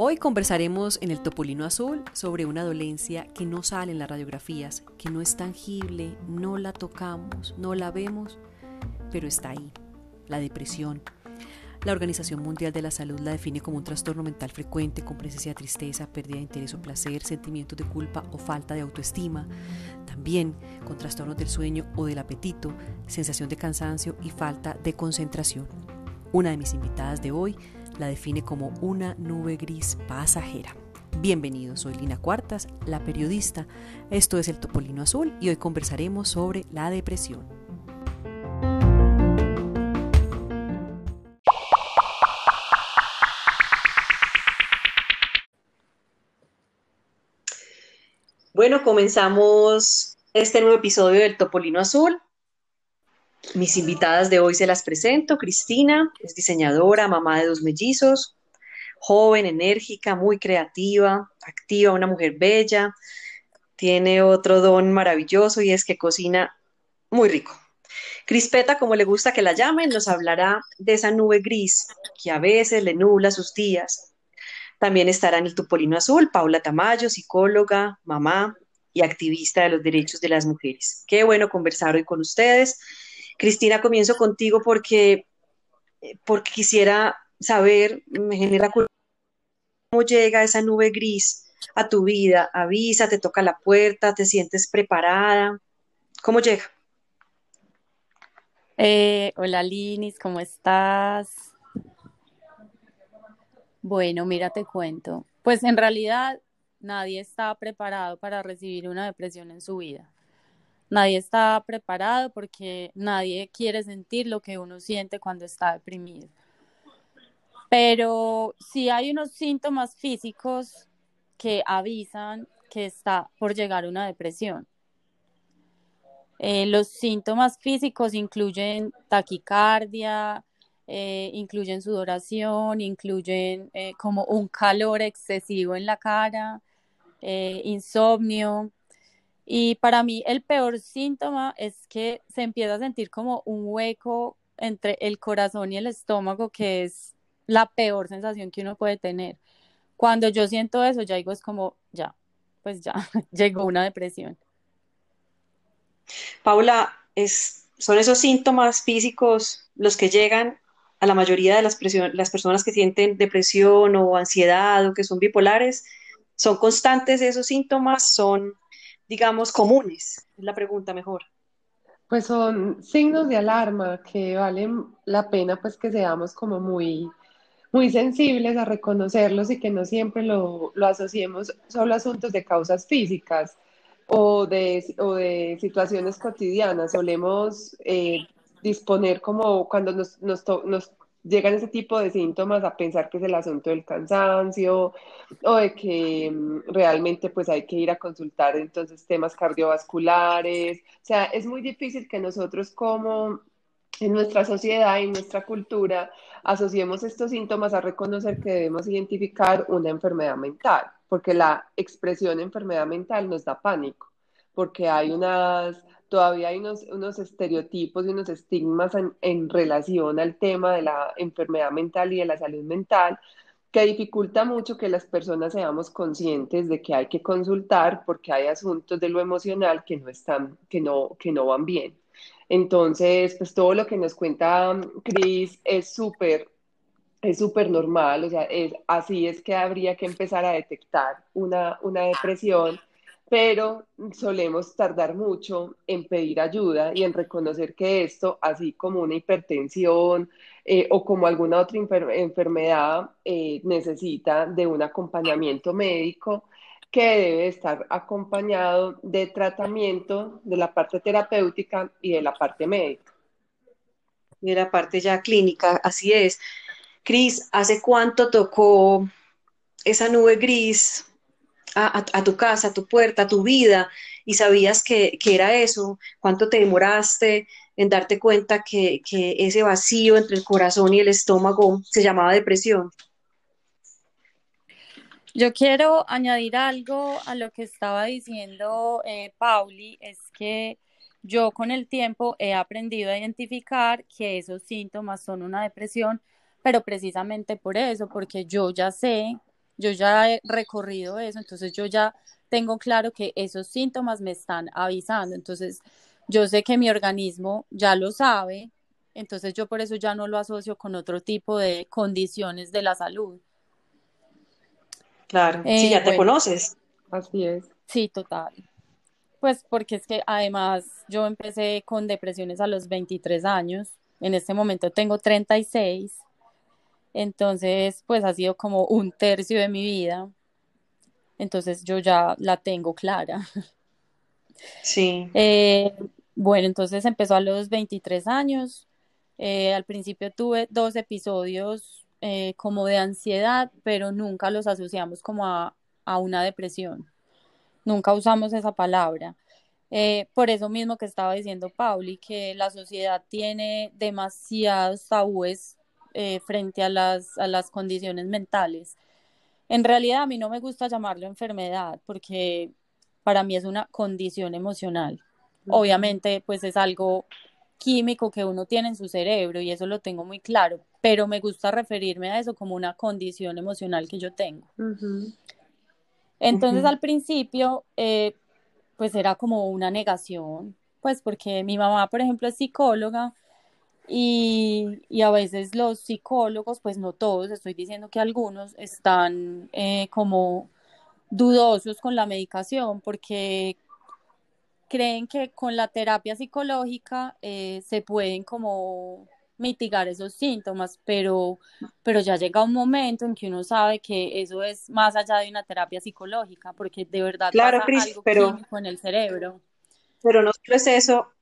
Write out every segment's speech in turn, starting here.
Hoy conversaremos en el Topolino Azul sobre una dolencia que no sale en las radiografías, que no es tangible, no la tocamos, no la vemos, pero está ahí, la depresión. La Organización Mundial de la Salud la define como un trastorno mental frecuente con presencia de tristeza, pérdida de interés o placer, sentimientos de culpa o falta de autoestima, también con trastornos del sueño o del apetito, sensación de cansancio y falta de concentración. Una de mis invitadas de hoy la define como una nube gris pasajera. Bienvenidos, soy Lina Cuartas, la periodista. Esto es el Topolino Azul y hoy conversaremos sobre la depresión. Bueno, comenzamos este nuevo episodio del Topolino Azul. Mis invitadas de hoy se las presento. Cristina es diseñadora, mamá de dos mellizos, joven, enérgica, muy creativa, activa, una mujer bella. Tiene otro don maravilloso y es que cocina muy rico. Crispeta, como le gusta que la llamen, nos hablará de esa nube gris que a veces le nubla sus días. También estará en el Tupolino Azul Paula Tamayo, psicóloga, mamá y activista de los derechos de las mujeres. Qué bueno conversar hoy con ustedes. Cristina, comienzo contigo porque, eh, porque quisiera saber, me genera cómo llega esa nube gris a tu vida, avisa, te toca la puerta, te sientes preparada, ¿cómo llega? Eh, hola Linis, ¿cómo estás? Bueno, mira, te cuento. Pues en realidad nadie está preparado para recibir una depresión en su vida. Nadie está preparado porque nadie quiere sentir lo que uno siente cuando está deprimido. Pero sí hay unos síntomas físicos que avisan que está por llegar una depresión. Eh, los síntomas físicos incluyen taquicardia, eh, incluyen sudoración, incluyen eh, como un calor excesivo en la cara, insomnio, y para mí el peor síntoma es que se empieza a sentir como un hueco entre el corazón y el estómago, que es la peor sensación que uno puede tener. Cuando yo siento eso, ya digo, es como, ya, pues ya, llegó una depresión. Paula, es, son esos síntomas físicos los que llegan a la mayoría de las, las personas que sienten depresión o ansiedad o que son bipolares. ¿Son constantes esos síntomas? ¿Son digamos, comunes? Es la pregunta mejor. Pues son signos de alarma que valen la pena pues que seamos como muy, muy sensibles a reconocerlos y que no siempre lo, lo asociemos solo a asuntos de causas físicas o de, o de situaciones cotidianas. Solemos eh, disponer como cuando nos, nos, llegan ese tipo de síntomas a pensar que es el asunto del cansancio o de que mm, realmente pues hay que ir a consultar entonces temas cardiovasculares. O sea, es muy difícil que nosotros como en nuestra sociedad y en nuestra cultura asociemos estos síntomas a reconocer que debemos identificar una enfermedad mental, porque la expresión enfermedad mental nos da pánico, porque hay unas todavía hay unos, unos estereotipos y unos estigmas en, relación al tema de la enfermedad mental y de la salud mental que dificulta mucho que las personas seamos conscientes de que hay que consultar porque hay asuntos de lo emocional que no están, que no, que no van bien. Entonces, pues todo lo que nos cuenta Cris es súper es súper normal, o sea, es, así es que habría que empezar a detectar una, una depresión pero solemos tardar mucho en pedir ayuda y en reconocer que esto, así como una hipertensión eh, o como alguna otra enfermedad, eh, necesita de un acompañamiento médico que debe estar acompañado de tratamiento de la parte terapéutica y de la parte médica. Y de la parte ya clínica, así es. Cris, ¿hace cuánto tocó esa nube gris a, tu casa, a tu puerta, a tu vida, y sabías que, era eso, cuánto te demoraste en darte cuenta que, ese vacío entre el corazón y el estómago se llamaba depresión. Yo quiero añadir algo a lo que estaba diciendo eh, Pauli, es que yo con el tiempo he aprendido a identificar que esos síntomas son una depresión, pero precisamente por eso, porque yo ya sé, yo ya he recorrido eso, entonces yo ya tengo claro que esos síntomas me están avisando, entonces yo sé que mi organismo ya lo sabe, entonces yo por eso ya no lo asocio con otro tipo de condiciones de la salud. Claro, sí, ya te conoces. Así es. Sí, total. Pues porque es que además yo empecé con depresiones a los 23 años, en este momento tengo 36, entonces pues ha sido como un tercio de mi vida, entonces yo ya la tengo clara. Sí. Eh, bueno, entonces empezó a los 23 años, eh, al principio tuve dos episodios eh, como de ansiedad, pero nunca los asociamos como a, a una depresión nunca usamos esa palabra. Eh, por eso mismo que estaba diciendo Pauli, que la sociedad tiene demasiados tabúes eh, frente a las, a las condiciones mentales. En realidad a mí no me gusta llamarlo enfermedad porque para mí es una condición emocional. Obviamente pues es algo químico que uno tiene en su cerebro y eso lo tengo muy claro, pero me gusta referirme a eso como una condición emocional que yo tengo. Entonces al principio, eh, pues era como una negación, pues porque mi mamá, por ejemplo, es psicóloga y, a veces los psicólogos, pues no todos, estoy diciendo que algunos están eh, como dudosos con la medicación porque creen que con la terapia psicológica eh, se pueden como mitigar esos síntomas, pero, pero ya llega un momento en que uno sabe que eso es más allá de una terapia psicológica, porque de verdad claro, pasa algo pero, en el cerebro. Pero no solo es eso,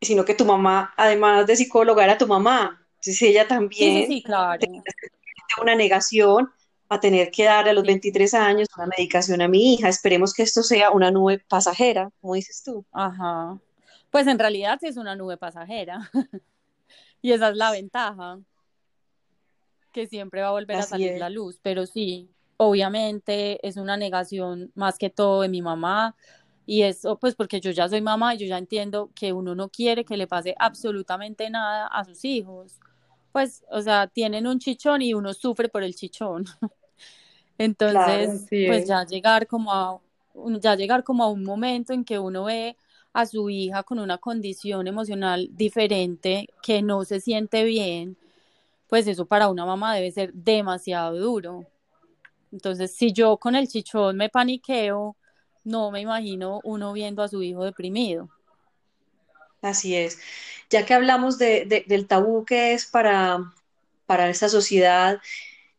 sino que tu mamá, además de psicóloga, era tu mamá. Entonces ella también sí, sí, claro. una negación a tener que dar a los 23 años una medicación a mi hija. Esperemos que esto sea una nube pasajera, como dices tú. Ajá. Pues en realidad sí es una nube pasajera. Y esa es la ventaja, que siempre va a volver a salir la luz, pero sí, obviamente es una negación más que todo de mi mamá y eso pues porque yo ya soy mamá y yo ya entiendo que uno no quiere que le pase absolutamente nada a sus hijos. Pues, o sea, tienen un chichón y uno sufre por el chichón. Entonces, pues ya llegar como a ya llegar como a un momento en que uno ve a su hija con una condición emocional diferente, que no se siente bien, pues eso para una mamá debe ser demasiado duro. Entonces, si yo con el chichón me paniqueo, no me imagino uno viendo a su hijo deprimido. Así es. Ya que hablamos de, del tabú que es para, para esta sociedad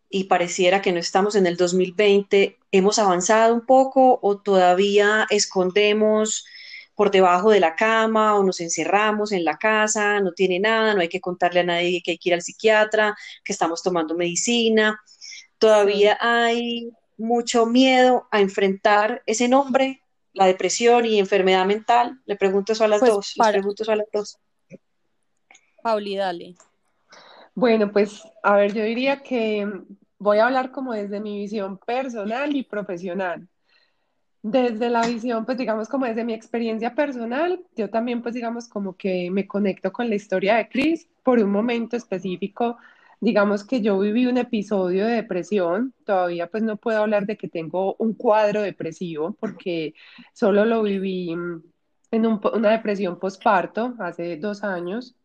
y pareciera que no estamos en el 2020, ¿hemos avanzado un poco o todavía escondemos por debajo de la cama o nos encerramos en la casa, no tiene nada, no hay que contarle a nadie que hay que ir al psiquiatra, que estamos tomando medicina. Todavía hay mucho miedo a enfrentar ese nombre, la depresión y enfermedad mental. Le pregunto eso a las pues dos. Les pregunto eso a las dos. Pauli, dale. Bueno, pues a ver, yo diría que voy a hablar como desde mi visión personal y profesional. Desde la visión, pues digamos como desde mi experiencia personal, yo también pues digamos como que me conecto con la historia de Chris por un momento específico. Digamos que yo viví un episodio de depresión, todavía pues no puedo hablar de que tengo un cuadro depresivo porque solo lo viví mm, en una depresión postparto hace dos años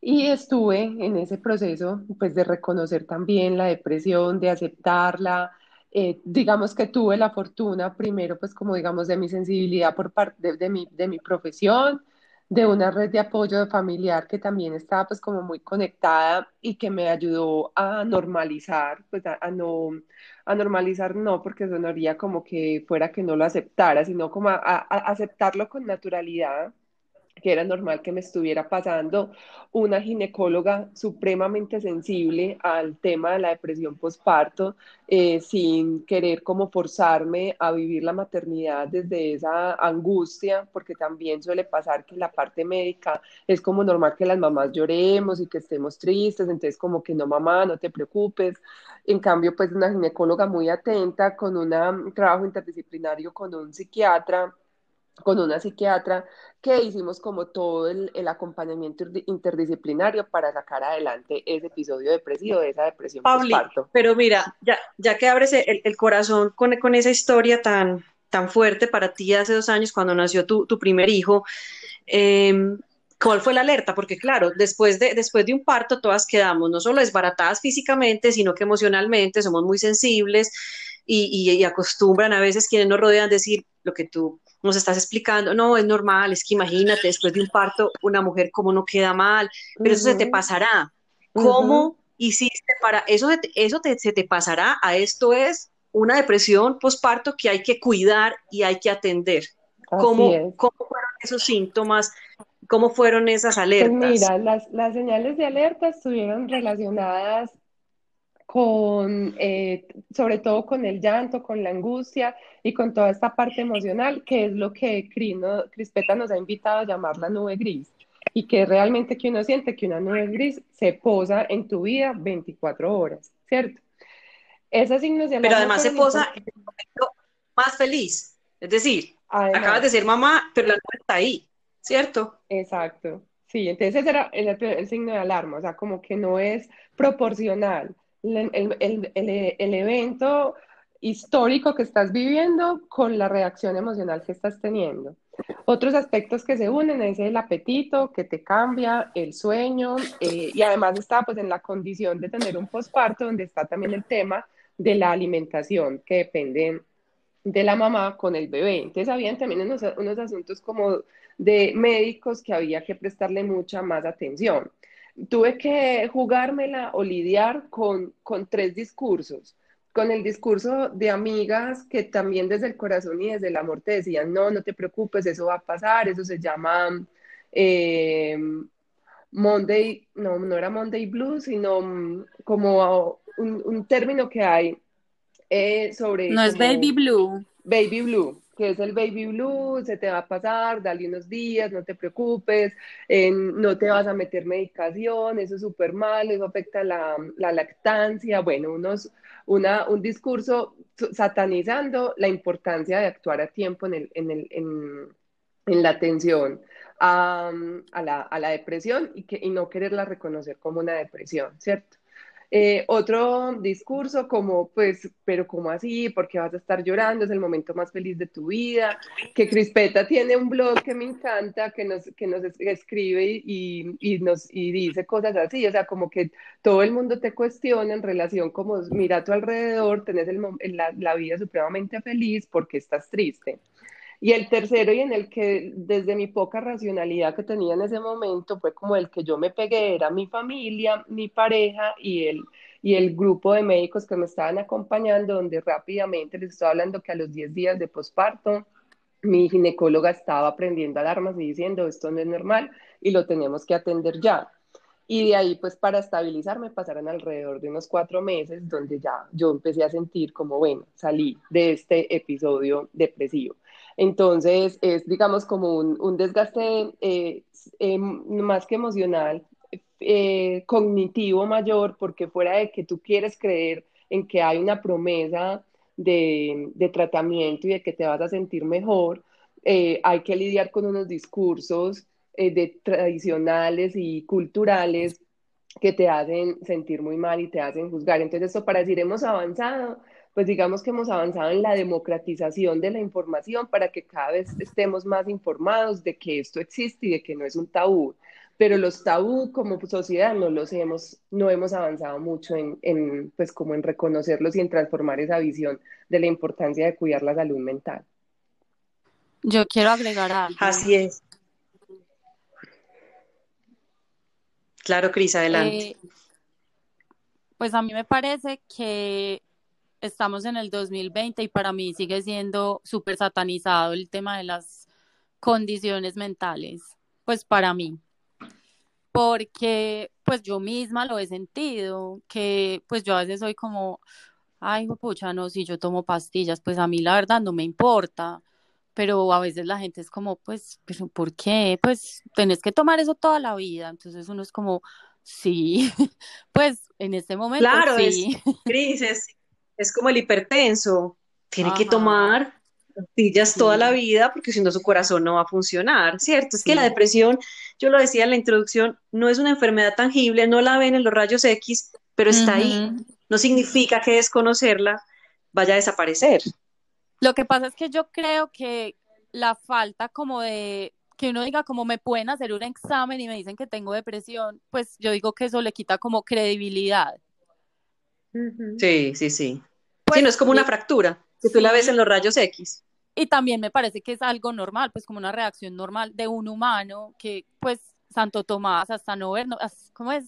y estuve en ese proceso pues de reconocer también la depresión, de aceptarla, eh, digamos que tuve la fortuna primero, pues como digamos de mi sensibilidad por parte de, mi, de mi profesión, de una red de apoyo familiar que también estaba pues como muy conectada y que me ayudó a normalizar, pues a, no, a normalizar no, porque sonaría como que fuera que no lo aceptara, sino como a aceptarlo con naturalidad que era normal que me estuviera pasando, una ginecóloga supremamente sensible al tema de la depresión postparto, eh, sin querer como forzarme a vivir la maternidad desde esa angustia, porque también suele pasar que la parte médica es como normal que las mamás lloremos y que estemos tristes, entonces como que no mamá, no te preocupes. En cambio, pues una ginecóloga muy atenta, con un trabajo interdisciplinario con un psiquiatra, con una psiquiatra que hicimos como todo el, acompañamiento interdisciplinario para sacar adelante ese episodio depresivo, de esa depresión Pauli, Pero mira, ya, ya que abres el, corazón con, con, esa historia tan, tan fuerte para ti hace dos años cuando nació tu, tu primer hijo, eh, ¿Cuál fue la alerta? Porque claro, después de, después de un parto todas quedamos no solo desbaratadas físicamente, sino que emocionalmente somos muy sensibles y, y, acostumbran a veces quienes nos rodean decir lo que tú nos estás explicando, no, es normal, es que imagínate, después de un parto, una mujer cómo no queda mal, pero eso se te pasará. ¿Cómo hiciste para eso? Eso se te pasará. A esto es una depresión postparto que hay que cuidar y hay que atender. ¿Cómo, ¿Cómo fueron esos síntomas? ¿Cómo fueron esas pues alertas? mira, las, las señales de alerta estuvieron relacionadas con, eh, sobre todo con el llanto, con la angustia y con toda esta parte emocional, que es lo que Crispeta nos ha invitado a llamar la nube gris, y que realmente que uno siente que una nube gris se posa en tu vida 24 horas, ¿cierto? Esos signos Pero además se posa en el momento más feliz, es decir, acabas de ser mamá, pero la nube está ahí. ¿cierto? Exacto. Sí, entonces ese era el, signo de alarma, o sea, como que no es proporcional el, evento histórico que estás viviendo con la reacción emocional que estás teniendo. Otros aspectos que se unen es el apetito que te cambia, el sueño eh, y además está pues en la condición de tener un posparto donde está también el tema de la alimentación que depende de la mamá con el bebé. Entonces habían también unos, unos asuntos como de médicos que había que prestarle mucha más atención. Tuve que jugármela o lidiar con, con tres discursos con el discurso de amigas que también desde el corazón y desde el amor te decían, no, no te preocupes, eso va a pasar, eso se llama eh, Monday, no, no era Monday Blue, sino mm, como un, término que hay eh, sobre... No es Baby Blue. Baby Blue, que es el baby blue, se te va a pasar, dale unos días, no te preocupes, no te vas a meter medicación, eso es súper mal, eso afecta la, la lactancia, bueno, unos, una, un discurso satanizando la importancia de actuar a tiempo en, el, en, el, en, en la atención a, a, la, a, la, depresión y, que, y no quererla reconocer como una depresión, ¿cierto? Eh, otro discurso como, pues, pero ¿cómo así? ¿Por qué vas a estar llorando? Es el momento más feliz de tu vida. Que Crispeta tiene un blog que me encanta, que nos, que nos escribe y, y, nos, y dice cosas así. O sea, como que todo el mundo te cuestiona en relación como, mira a tu alrededor, tenés el, la, la vida supremamente feliz porque estás triste. Y el tercero y en el que desde mi poca racionalidad que tenía en ese momento fue como el que yo me pegué, era mi familia, mi pareja y el, y el grupo de médicos que me estaban acompañando, donde rápidamente les estoy hablando que a los 10 días de posparto, mi ginecóloga estaba prendiendo alarmas y diciendo esto no es normal y lo tenemos que atender ya. Y de ahí, pues para estabilizarme, pasaron alrededor de unos cuatro meses donde ya yo empecé a sentir como, bueno, salí de este episodio depresivo. Entonces, es, digamos, como un, desgaste eh, eh, más que emocional, eh, cognitivo mayor, porque fuera de que tú quieres creer en que hay una promesa de, tratamiento y de que te vas a sentir mejor, hay que lidiar con unos discursos de tradicionales y culturales que te hacen sentir muy mal y te hacen juzgar. Entonces, esto para decir, hemos avanzado, pues digamos que hemos avanzado en la democratización de la información para que cada vez estemos más informados de que esto existe y de que no es un tabú. Pero los tabú como sociedad no los hemos, no hemos avanzado mucho en, en, pues como en reconocerlos y en transformar esa visión de la importancia de cuidar la salud mental. Yo quiero agregar algo. Así es. Claro, Cris, adelante. Eh, pues a mí me parece que estamos en el 2020 y para mí sigue siendo súper satanizado el tema de las condiciones mentales, pues para mí, porque pues yo misma lo he sentido, que pues yo a veces soy como, ay, pucha, no, si yo tomo pastillas, pues a mí la verdad no me importa, pero a veces la gente es como, pues, pero ¿por qué? Pues tenés que tomar eso toda la vida, entonces uno es como, sí, pues en este momento claro, sí. Es, crisis, es como el hipertenso, tiene que tomar pastillas toda la vida porque si no su corazón no va a funcionar, ¿cierto? Es que la depresión, yo lo decía en la introducción, no es una enfermedad tangible, no la ven en los rayos X, pero está ahí. No significa que desconocerla vaya a desaparecer. Lo que pasa es que yo creo que la falta como de que uno diga como me pueden hacer un examen y me dicen que tengo depresión, pues yo digo que eso le quita como credibilidad. Sí, sí, sí. Pues, no es como una fractura, que tú la ves en los rayos X. Y también me parece que es algo normal, pues como una reacción normal de un humano que, pues, Santo Tomás, hasta no ver, no, ¿cómo es?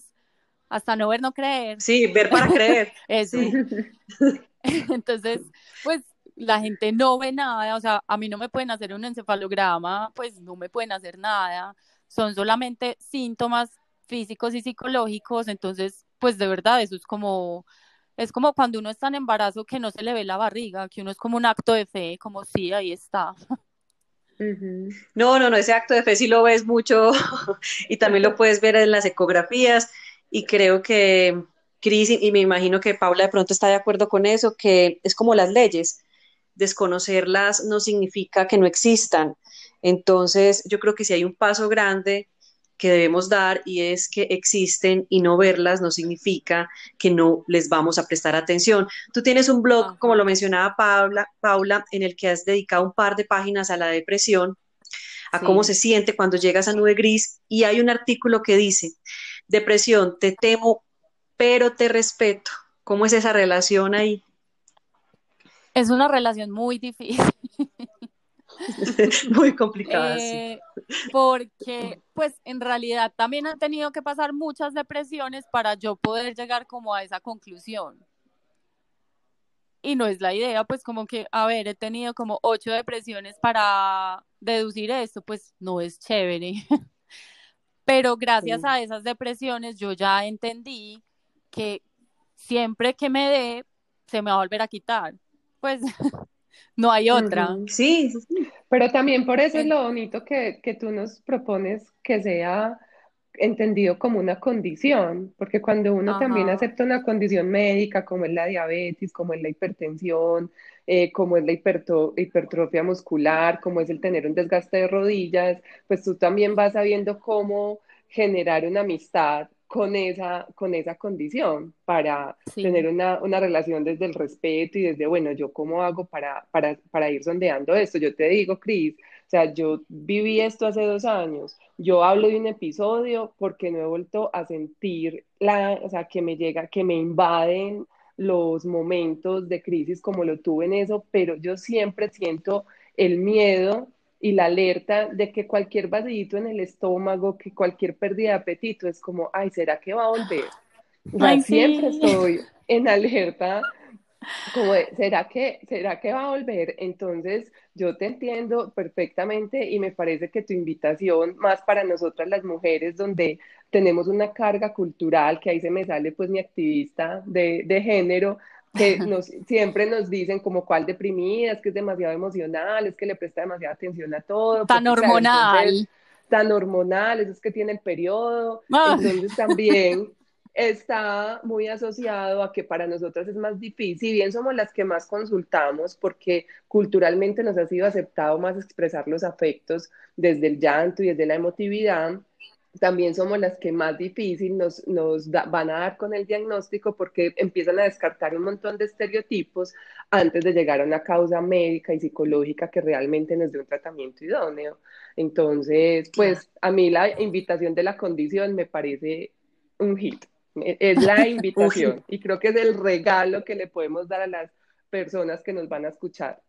Hasta no ver, no creer. Sí, ver para creer. Eso. Entonces, pues la gente no ve nada, o sea, a mí no me pueden hacer un encefalograma, pues no me pueden hacer nada, son solamente síntomas físicos y psicológicos, entonces, pues de verdad, eso es como, es como cuando uno está en embarazo que no se le ve la barriga, que uno es como un acto de fe, como sí, ahí está. No, no, no, ese acto de fe sí lo ves mucho y también lo puedes ver en las ecografías y creo que Cris y me imagino que Paula de pronto está de acuerdo con eso, que es como las leyes desconocerlas no significa que no existan. Entonces, yo creo que si hay un paso grande que debemos dar y es que existen y no verlas no significa que no les vamos a prestar atención. Tú tienes un blog, como lo mencionaba Paula, Paula en el que has dedicado un par de páginas a la depresión, a cómo se siente cuando llegas a nube gris y hay un artículo que dice, depresión, te temo, pero te respeto. ¿Cómo es esa relación ahí? Es una relación muy difícil. muy complicada. Eh, porque, pues, en realidad también han tenido que pasar muchas depresiones para yo poder llegar como a esa conclusión. Y no es la idea, pues, como que, a ver, he tenido como ocho depresiones para deducir esto, pues, no es chévere. Pero gracias a esas depresiones yo ya entendí que siempre que me dé, se me va a volver a quitar pues no hay otra. Sí, Pero también por eso es lo bonito que, que tú nos propones que sea entendido como una condición, porque cuando uno también acepta una condición médica como es la diabetes, como es la hipertensión, eh, como es la hipertrofia muscular, como es el tener un desgaste de rodillas, pues tú también vas sabiendo cómo generar una amistad con esa, con esa condición para tener una, una, relación desde el respeto y desde, bueno, yo cómo hago para, para, para ir sondeando esto. Yo te digo, Cris, o sea, yo viví esto hace dos años, yo hablo de un episodio porque no he vuelto a sentir la, o sea, que me llega, que me invaden los momentos de crisis como lo tuve en eso, pero yo siempre siento el miedo y la alerta de que cualquier vacío en el estómago, que cualquier pérdida de apetito es como, ay, ¿será que va a volver? siempre estoy en alerta, como ¿será que, ¿será que va a volver? Entonces, yo te entiendo perfectamente y me parece que tu invitación, más para nosotras las mujeres, donde tenemos una carga cultural, que ahí se me sale pues mi activista de, de género, que nos, siempre nos dicen como cuál deprimida, es que es demasiado emocional, es que le presta demasiada atención a todo. Tan hormonal. tan hormonal, eso es que tiene el periodo. Ah. Entonces también está muy asociado a que para nosotras es más difícil, si bien somos las que más consultamos, porque culturalmente nos ha sido aceptado más expresar los afectos desde el llanto y desde la emotividad, también somos las que más difícil nos, nos van a dar con el diagnóstico porque empiezan a descartar un montón de estereotipos antes de llegar a una causa médica y psicológica que realmente nos dé un tratamiento idóneo. Entonces, pues a mí la invitación de la condición me parece un hit. E, es la invitación y creo que es el regalo que le podemos dar a las personas que nos van a escuchar.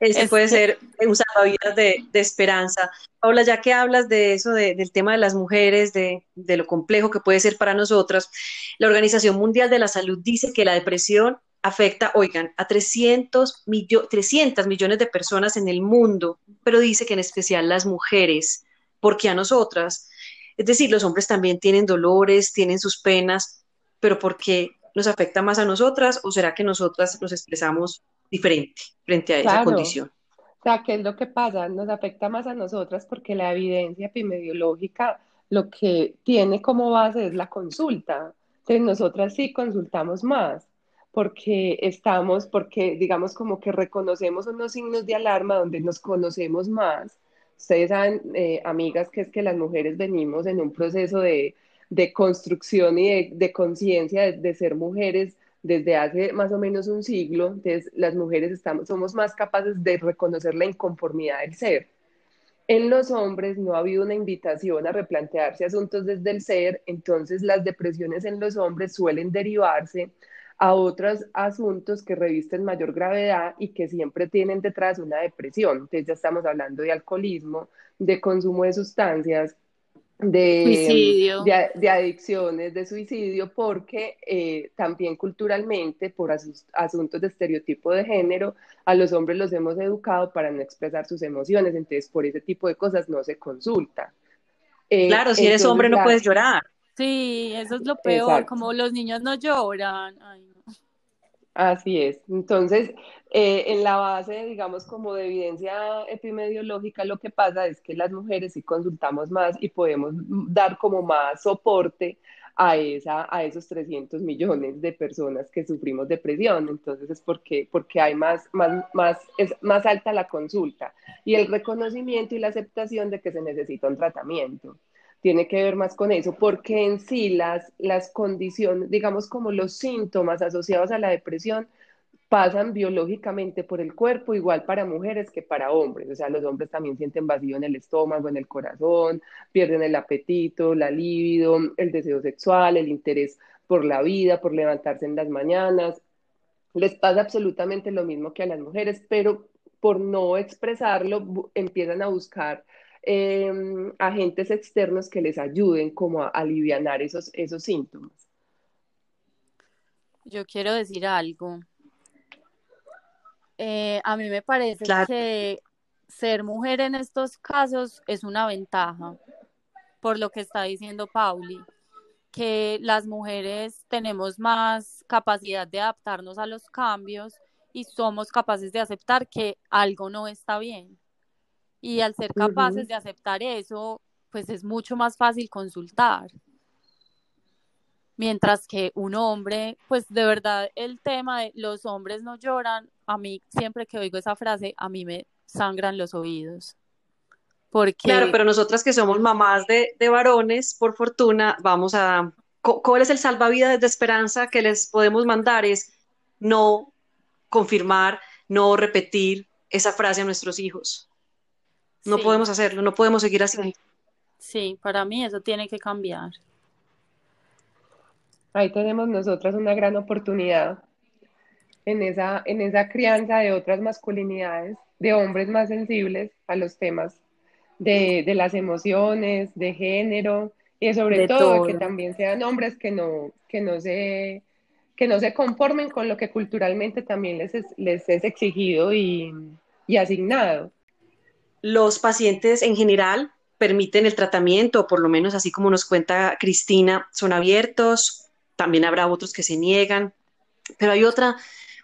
Ese puede ser un salvavidas de, de, esperanza. Paula, ya que hablas de eso, del tema de las mujeres, de, de, lo complejo que puede ser para nosotras, la Organización Mundial de la Salud dice que la depresión afecta, oigan, a 300, 300 millones de personas en el mundo, pero dice que en especial las mujeres, porque a nosotras, es decir, los hombres también tienen dolores, tienen sus penas, pero ¿por qué nos afecta más a nosotras o será que nosotras nos expresamos diferente frente a esa condición. O sea, ¿qué es lo que pasa? Nos afecta más a nosotras porque la evidencia epidemiológica lo que tiene como base es la consulta. Entonces, nosotras sí consultamos más. porque estamos, porque digamos como que reconocemos unos signos de alarma donde nos conocemos más. Ustedes saben, eh, amigas, que es que las mujeres venimos en un proceso de, de construcción y de, de conciencia de, de, ser mujeres desde hace más o menos un siglo. Entonces, las mujeres estamos, somos más capaces de reconocer la inconformidad del ser. En los hombres no ha habido una invitación a replantearse asuntos desde el ser, entonces las depresiones en los hombres suelen derivarse a otros asuntos que revisten mayor gravedad y que siempre tienen detrás una depresión. Entonces ya estamos hablando de alcoholismo, de consumo de sustancias, de, de, de, adicciones, de suicidio, porque eh, también culturalmente, por asus, asuntos de estereotipo de género, a los hombres los hemos educado para no expresar sus emociones, entonces por ese tipo de cosas no se consulta. Eh, claro, si eres hombre no puedes llorar. Sí, eso es lo peor, Exacto. como los niños no lloran. Ay, no. Así es. Entonces, eh, en la base, digamos, como de evidencia epidemiológica, lo que pasa es que las mujeres sí consultamos más y podemos dar como más soporte a, esa, a esos 300 millones de personas que sufrimos depresión. Entonces, es porque, porque hay más, más, más, es más alta la consulta y el reconocimiento y la aceptación de que se necesita un tratamiento tiene que ver más con eso, porque en sí las, las condiciones, digamos como los síntomas asociados a la depresión, pasan biológicamente por el cuerpo, igual para mujeres que para hombres. O sea, los hombres también sienten vacío en el estómago, en el corazón, pierden el apetito, la libido, el deseo sexual, el interés por la vida, por levantarse en las mañanas. Les pasa absolutamente lo mismo que a las mujeres, pero por no expresarlo, empiezan a buscar eh, agentes externos que les ayuden como a aliviar esos, esos síntomas. Yo quiero decir algo. Eh, a mí me parece claro. que ser mujer en estos casos es una ventaja, por lo que está diciendo Pauli, que las mujeres tenemos más capacidad de adaptarnos a los cambios y somos capaces de aceptar que algo no está bien. Y al ser capaces uh -huh. de aceptar eso, pues es mucho más fácil consultar. Mientras que un hombre, pues de verdad el tema de los hombres no lloran, a mí siempre que oigo esa frase, a mí me sangran los oídos. Porque... Claro, pero nosotras que somos mamás de, de varones, por fortuna, vamos a... ¿Cuál es el salvavidas de esperanza que les podemos mandar? Es no confirmar, no repetir esa frase a nuestros hijos. No sí. podemos hacerlo, no podemos seguir así. Sí, para mí eso tiene que cambiar. Ahí tenemos nosotras una gran oportunidad en esa, en esa crianza de otras masculinidades, de hombres más sensibles a los temas de, de las emociones, de género, y sobre todo, todo, que también sean hombres que no, que no se que no se conformen con lo que culturalmente también les es, les es exigido y, y asignado. Los pacientes en general permiten el tratamiento, por lo menos así como nos cuenta Cristina, son abiertos, también habrá otros que se niegan, pero hay otra,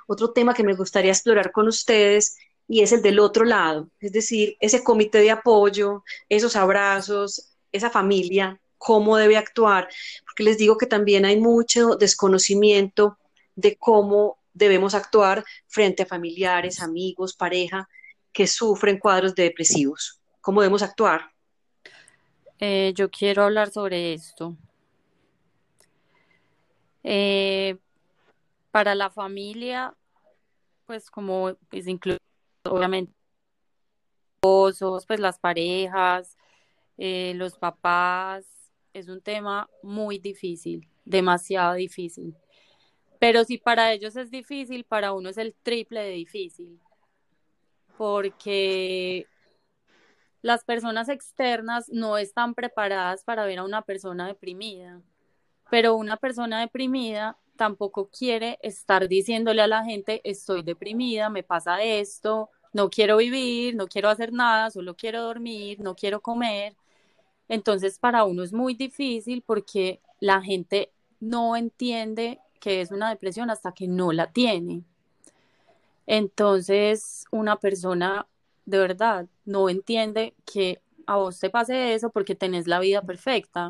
otro tema que me gustaría explorar con ustedes y es el del otro lado, es decir, ese comité de apoyo, esos abrazos, esa familia, cómo debe actuar, porque les digo que también hay mucho desconocimiento de cómo debemos actuar frente a familiares, amigos, pareja que sufren cuadros depresivos. ¿Cómo debemos actuar? Eh, yo quiero hablar sobre esto. Eh, para la familia, pues como pues incluye obviamente los pues las parejas, eh, los papás, es un tema muy difícil, demasiado difícil. Pero si para ellos es difícil, para uno es el triple de difícil, porque las personas externas no están preparadas para ver a una persona deprimida pero una persona deprimida tampoco quiere estar diciéndole a la gente, estoy deprimida, me pasa esto, no quiero vivir, no quiero hacer nada, solo quiero dormir, no quiero comer. Entonces para uno es muy difícil porque la gente no entiende que es una depresión hasta que no la tiene. Entonces una persona de verdad no entiende que a vos te pase eso porque tenés la vida perfecta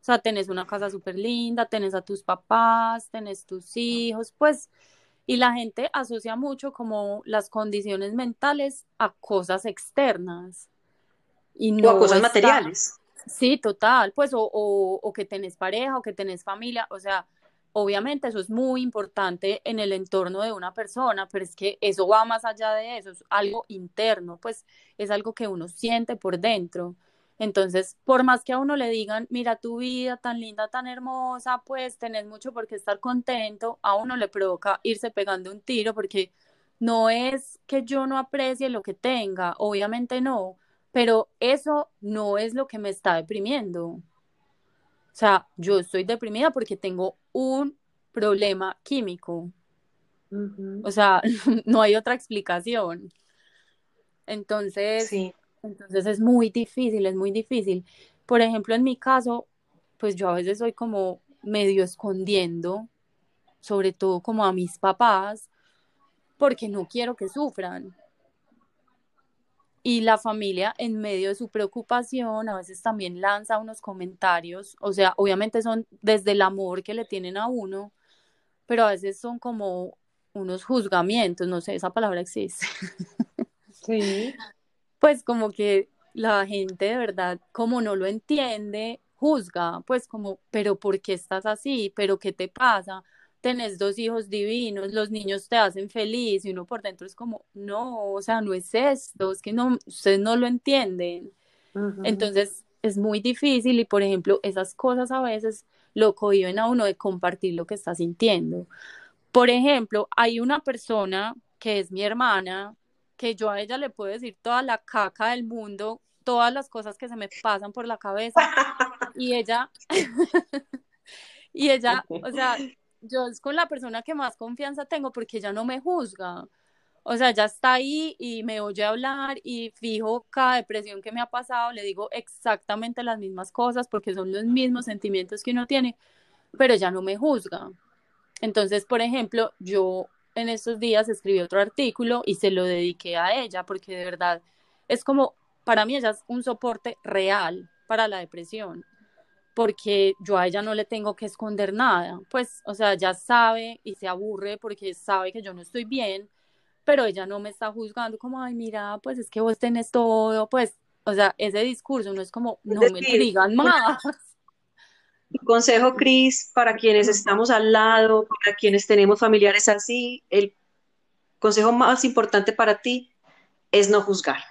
O sea, tenés una casa súper linda, tenés a tus papás, tenés tus hijos, pues, y la gente asocia mucho como las condiciones mentales a cosas externas. Y no o a cosas materiales. Sí, total, pues, o, o, o que tenés pareja, o que tenés familia, o sea, obviamente eso es muy importante en el entorno de una persona, pero es que eso va más allá de eso, es algo interno, pues es algo que uno siente por dentro. Entonces, por más que a uno le digan, mira tu vida tan linda, tan hermosa, pues tenés mucho por qué estar contento, a uno le provoca irse pegando un tiro porque no es que yo no aprecie lo que tenga, obviamente no, pero eso no es lo que me está deprimiendo. O sea, yo estoy deprimida porque tengo un problema químico. O sea, no hay otra explicación. Entonces, sí. entonces es muy difícil, es muy difícil. Por ejemplo, en mi caso, pues yo a veces soy como medio escondiendo, sobre todo como a mis papás, porque no quiero que sufran. Y la familia, en medio de su preocupación, a veces también lanza unos comentarios, o sea, obviamente son desde el amor que le tienen a uno, pero a veces son como unos juzgamientos, no sé, esa palabra existe. Sí. pues como que la gente de verdad, como no lo entiende, juzga, pues como, pero ¿por qué estás así? ¿Pero qué te pasa? Tenés dos hijos divinos, los niños te hacen feliz y uno por dentro es como, no, o sea, no es esto, es que no, ustedes no lo entienden. Entonces es muy difícil y, por ejemplo, esas cosas a veces lo cohiben a uno de compartir lo que está sintiendo. Por ejemplo, hay una persona que es mi hermana, que yo a ella le puedo decir toda la caca del mundo, todas las cosas que se me pasan por la cabeza y ella, y ella, o sea, yo es con la persona que más confianza tengo porque ella no me juzga. O sea, ya está ahí y me oye hablar y fijo cada depresión que me ha pasado, le digo exactamente las mismas cosas porque son los mismos sentimientos que uno tiene, pero ella no me juzga. Entonces, por ejemplo, yo en estos días escribí otro artículo y se lo dediqué a ella porque de verdad es como, para mí ella es un soporte real para la depresión porque yo a ella no le tengo que esconder nada, pues, o sea, ya sabe y se aburre porque sabe que yo no estoy bien, pero ella no me está juzgando como, ay, mira, pues es que vos tenés todo, pues, o sea, ese discurso no es como, no me digan más. Consejo, Cris, para quienes estamos al lado, para quienes tenemos familiares así, el consejo más importante para ti es no juzgar.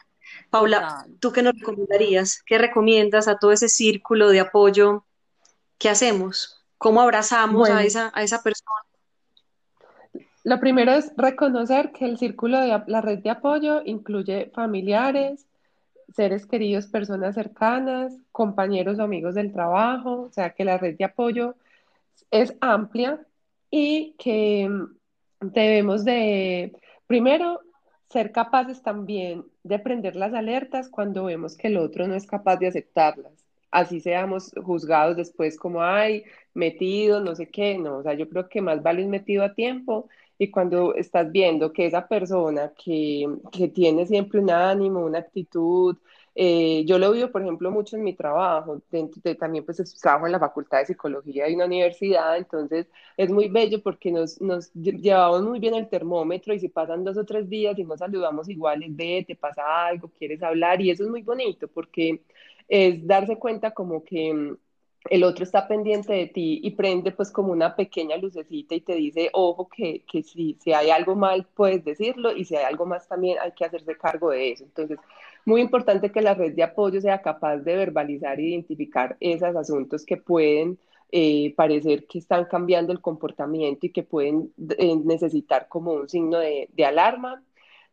Paula, ¿tú qué nos recomendarías? ¿Qué recomiendas a todo ese círculo de apoyo? ¿Qué hacemos? ¿Cómo abrazamos a, esa, a esa persona? Lo primero es reconocer que el círculo de la red de apoyo incluye familiares, seres queridos, personas cercanas, compañeros o amigos del trabajo, o sea que la red de apoyo es amplia y que debemos de, primero, ser capaces también de prender las alertas cuando vemos que el otro no es capaz de aceptarlas. Así seamos juzgados después como, ay, metido, no sé qué, no, o sea, yo creo que más vale un metido a tiempo y cuando estás viendo que esa persona que, que tiene siempre un ánimo, una actitud, eh, yo lo veo, por ejemplo, mucho en mi trabajo, también pues trabajo en la Facultad de Psicología de una universidad, entonces es muy bello porque nos, nos llevamos muy bien el termómetro y si pasan dos o tres días y nos saludamos iguales, ve, te pasa algo, quieres hablar y eso es muy bonito porque es darse cuenta como que el otro está pendiente de ti y prende pues como una pequeña lucecita y te dice, ojo, que, que si, hay algo mal puedes decirlo y si hay algo más también hay que hacerse cargo de eso. Entonces, muy importante que la red de apoyo sea capaz de verbalizar e identificar esos asuntos que pueden eh, parecer que están cambiando el comportamiento y que pueden eh, necesitar como un signo de, de, alarma.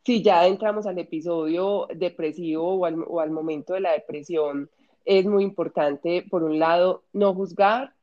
Si ya entramos al episodio depresivo o al, o al momento de la depresión, es muy importante, por un lado, no juzgar,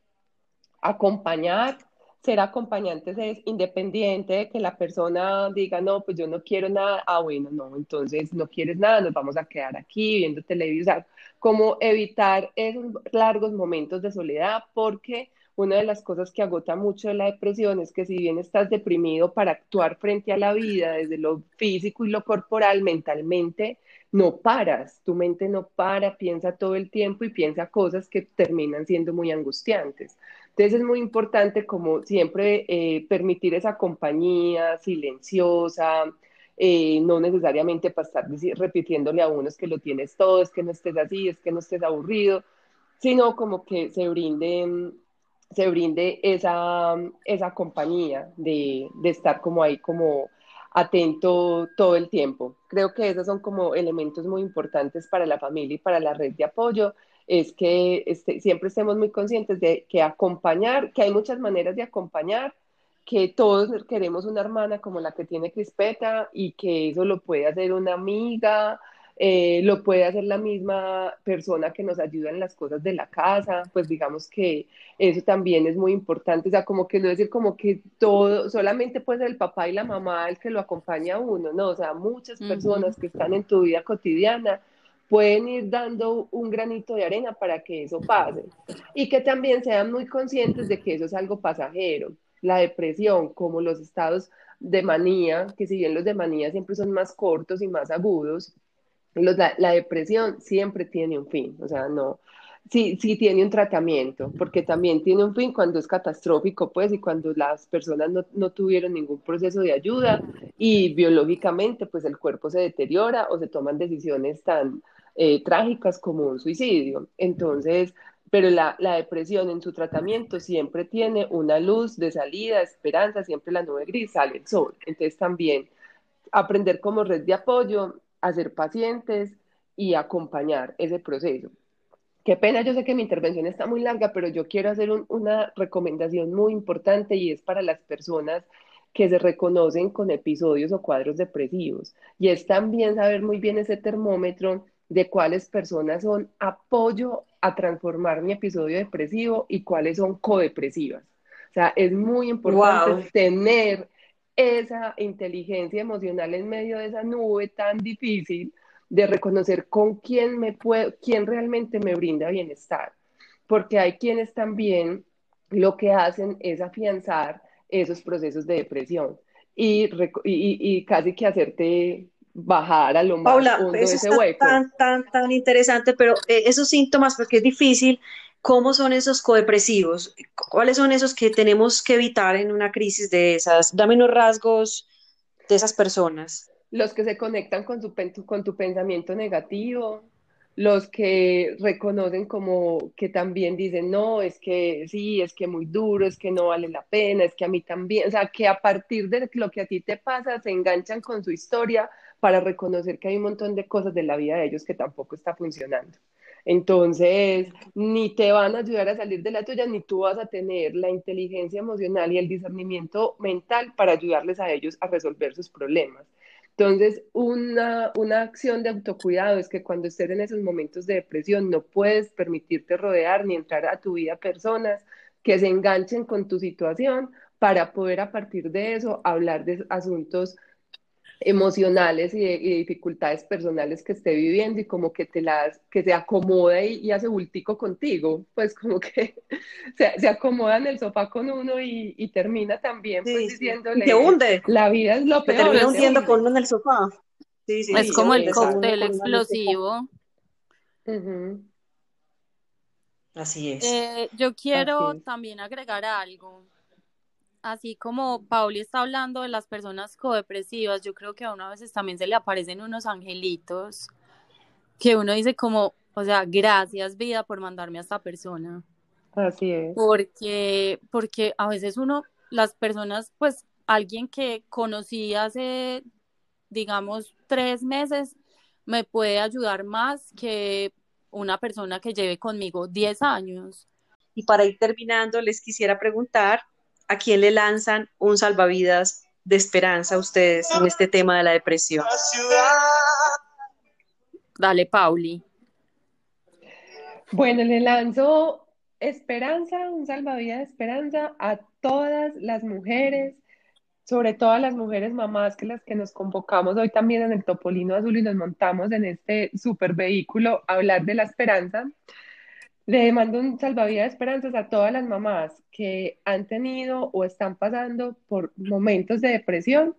acompañar, ser acompañantes es independiente de que la persona diga, no, pues yo no quiero nada, ah, bueno, no, entonces no quieres nada, nos vamos a quedar aquí viendo televisión, como evitar esos largos momentos de soledad, porque una de las cosas que agota mucho de la depresión es que si bien estás deprimido para actuar frente a la vida desde lo físico y lo corporal, mentalmente no paras, tu mente no para, piensa todo el tiempo y piensa cosas que terminan siendo muy angustiantes. Entonces es muy importante como siempre eh, permitir esa compañía silenciosa, eh, no necesariamente para estar repitiéndole a uno es que lo tienes todo, es que no estés así, es que no estés aburrido, sino como que se brinde, se brinde esa, esa compañía de, de estar como ahí como atento todo el tiempo. Creo que esos son como elementos muy importantes para la familia y para la red de apoyo, es que este, siempre estemos muy conscientes de que acompañar, que hay muchas maneras de acompañar, que todos queremos una hermana como la que tiene Crispeta y que eso lo puede hacer una amiga, eh, lo puede hacer la misma persona que nos ayuda en las cosas de la casa, pues digamos que eso también es muy importante, o sea, como que no decir como que todo, solamente puede ser el papá y la mamá el que lo acompaña a uno, no, o sea, muchas personas que están en tu vida cotidiana pueden ir dando un granito de arena para que eso pase y que también sean muy conscientes de que eso es algo pasajero la depresión, como los estados de manía, que si bien los de manía siempre son más cortos y más agudos, la, depresión siempre tiene un fin, o sea, no, sí, sí tiene un tratamiento, porque también tiene un fin cuando es catastrófico, pues, y cuando las personas no, no, tuvieron ningún proceso de ayuda y biológicamente, pues, el cuerpo se deteriora o se toman decisiones tan eh, trágicas como un suicidio. Entonces, pero la, la, depresión en su tratamiento siempre tiene una luz de salida, esperanza, siempre la nube gris, sale el sol. Entonces también aprender como red de apoyo, a ser pacientes y acompañar ese proceso. Qué pena, yo sé que mi intervención está muy larga, pero yo quiero hacer una recomendación muy importante y es para las personas que se reconocen con episodios o cuadros depresivos. Y es también saber muy bien ese termómetro de cuáles personas son apoyo a transformar mi episodio depresivo y cuáles son codepresivas. O sea, es muy importante tener esa inteligencia emocional en medio de esa nube tan difícil de reconocer con quién me puedo, quién realmente me brinda bienestar. Porque hay quienes también lo que hacen es afianzar esos procesos de depresión y, y, y casi que hacerte bajar a lo más Paula, hondo eso ese hueco. Tan, tan, tan interesante, pero eh, esos síntomas, porque es difícil, ¿cómo son esos codepresivos? ¿Cuáles son esos que tenemos que evitar en una crisis de esas? Dame unos rasgos de esas personas. Los que se conectan con, con tu pensamiento negativo, los que reconocen como que también dicen, no, es que sí, es que muy duro, es que no vale la pena, es que a mí también, o sea, que a partir de lo que a ti te pasa se enganchan con su historia para reconocer que hay un montón de cosas de la vida de ellos que tampoco está funcionando. Entonces, ni te van a ayudar a salir de la tuya, ni tú vas a tener la inteligencia emocional y el discernimiento mental para ayudarles a ellos a resolver sus problemas. Entonces, una, una acción de autocuidado es que cuando estés en esos momentos de depresión no puedes permitirte rodear ni entrar a tu vida personas que se enganchen con tu situación para poder a partir de eso hablar de asuntos emocionales y, dificultades personales que esté viviendo y como que te las, que se acomoda y, hace bultico contigo, pues como que se, se, acomoda en el sofá con uno y, termina también pues diciéndole, te hunde. la vida es lo peor. termina hundiendo con uno en el sofá. es como el cóctel explosivo. Así es. Eh, yo quiero también agregar algo así como Pauli está hablando de las personas codepresivas, yo creo que a uno a veces también se le aparecen unos angelitos que uno dice como, o sea, gracias vida por mandarme a esta persona. Así es. Porque, porque a veces uno, las personas, pues alguien que conocí hace, digamos, tres meses, me puede ayudar más que una persona que lleve conmigo diez años. Y para ir terminando, les quisiera preguntar ¿a quién le lanzan un salvavidas de esperanza a ustedes en este tema de la depresión? Dale, Pauli. Bueno, le lanzo esperanza, un salvavidas de esperanza a todas las mujeres, sobre todo a las mujeres mamás que las que nos convocamos hoy también en el Topolino Azul y nos montamos en este super vehículo a hablar de la esperanza. Le mando un salvavidas de esperanzas a todas las mamás que han tenido o están pasando por momentos de depresión,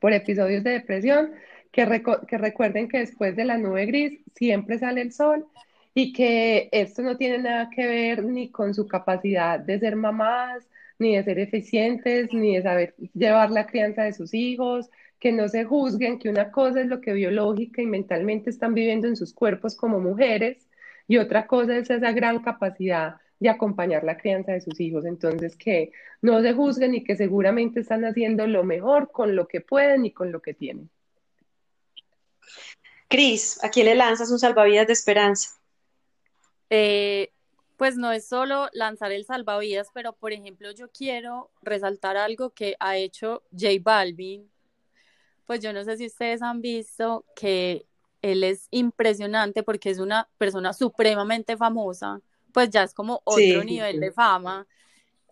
por episodios de depresión, que, que recuerden que después de la nube gris siempre sale el sol y que esto no tiene nada que ver ni con su capacidad de ser mamás, ni de ser eficientes, ni de saber llevar la crianza de sus hijos, que no se juzguen, que una cosa es lo que biológica y mentalmente están viviendo en sus cuerpos como mujeres y otra cosa es esa gran capacidad de acompañar la crianza de sus hijos. Entonces, que no se juzguen y que seguramente están haciendo lo mejor con lo que pueden y con lo que tienen. Cris, ¿a quién le lanzas un salvavidas de esperanza? Eh, pues no es solo lanzar el salvavidas, pero por ejemplo yo quiero resaltar algo que ha hecho J Balvin. Pues yo no sé si ustedes han visto que él es impresionante porque es una persona supremamente famosa, pues ya es como otro nivel de fama.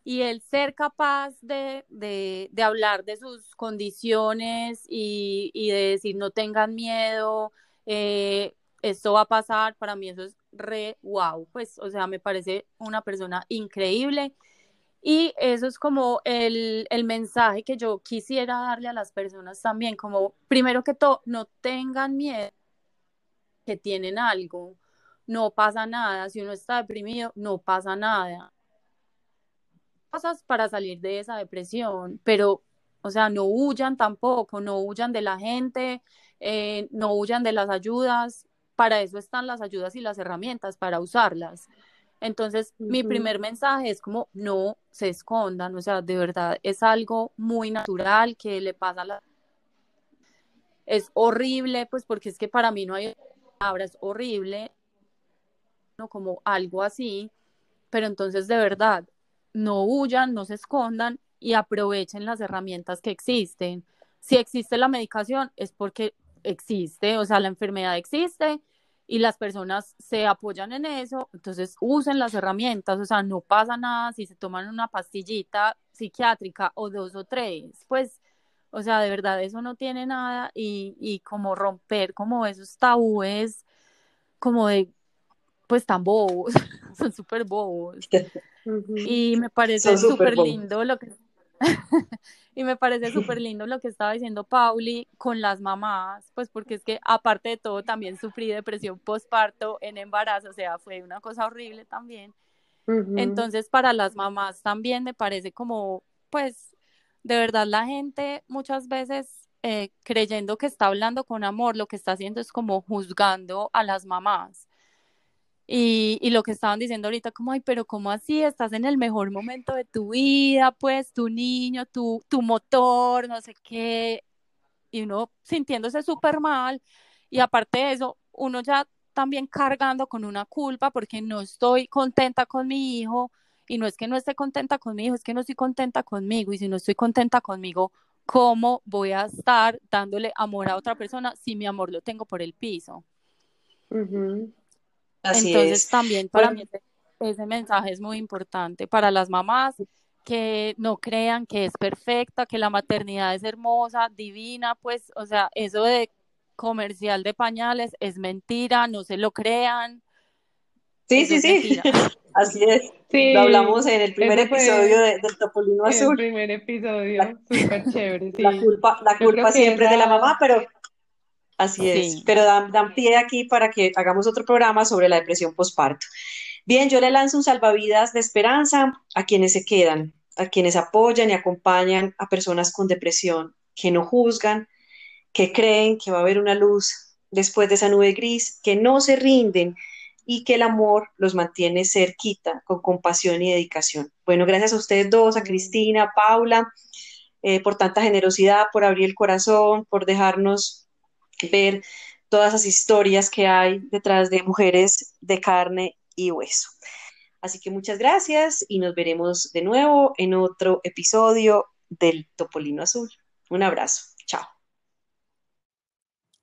Y el ser capaz de, hablar de sus condiciones y, y, de decir no tengan miedo, eh, esto va a pasar, para mí eso es re wow, pues, o sea, me parece una persona increíble. Y eso es como el, el, mensaje que yo quisiera darle a las personas también, como primero que todo, no tengan miedo que tienen algo, no pasa nada, si uno está deprimido, no pasa nada. Cosas para salir de esa depresión, pero, o sea, no huyan tampoco, no huyan de la gente, eh, no huyan de las ayudas, para eso están las ayudas y las herramientas, para usarlas. Entonces, mi primer mensaje es como no se escondan, o sea, de verdad es algo muy natural que le pasa a la... Es horrible, pues porque es que para mí no hay palabras, horrible, no como algo así, pero entonces de verdad, no huyan, no se escondan y aprovechen las herramientas que existen. Si existe la medicación es porque existe, o sea, la enfermedad existe y las personas se apoyan en eso, entonces usen las herramientas, o sea, no pasa nada si se toman una pastillita psiquiátrica o dos o tres, pues, o sea, de verdad eso no tiene nada y, y como romper como esos tabúes, como de, pues tan bobos, son súper bobos. Y me parece súper lindo lo que y me parece súper lindo lo que estaba diciendo Pauli con las mamás, pues porque es que aparte de todo también sufrí depresión postparto en embarazo, o sea, fue una cosa horrible también. Entonces, para las mamás también me parece como, pues, de verdad la gente muchas veces eh, creyendo que está hablando con amor, lo que está haciendo es como juzgando a las mamás. Y, y, lo que estaban diciendo ahorita, como, ay, pero ¿cómo así? Estás en el mejor momento de tu vida, pues tu niño, tu, tu motor, no sé qué, y uno sintiéndose súper mal, y aparte de eso, uno ya también cargando con una culpa porque no estoy contenta con mi hijo, y no es que no esté contenta con mi hijo, es que no estoy contenta conmigo, y si no estoy contenta conmigo, ¿cómo voy a estar dándole amor a otra persona si mi amor lo tengo por el piso? Entonces también para mí ese, mensaje es muy importante para las mamás que no crean que es perfecta, que la maternidad es hermosa, divina, pues, o sea, eso de comercial de pañales es mentira, no se lo crean. Sí, sí, sí, así es. lo hablamos en el primer episodio de, del Topolino Azul. El primer episodio, súper chévere. La culpa, la culpa siempre es de la mamá, pero Así es, pero dan, pie aquí para que hagamos otro programa sobre la depresión postparto. Bien, yo le lanzo un salvavidas de esperanza a quienes se quedan, a quienes apoyan y acompañan a personas con depresión, que no juzgan, que creen que va a haber una luz después de esa nube gris, que no se rinden y que el amor los mantiene cerquita, con compasión y dedicación. Bueno, gracias a ustedes dos, a Cristina, a Paula, eh, por tanta generosidad, por abrir el corazón, por dejarnos ver todas esas historias que hay detrás de mujeres de carne y hueso. Así que muchas gracias y nos veremos de nuevo en otro episodio del Topolino Azul. Un abrazo.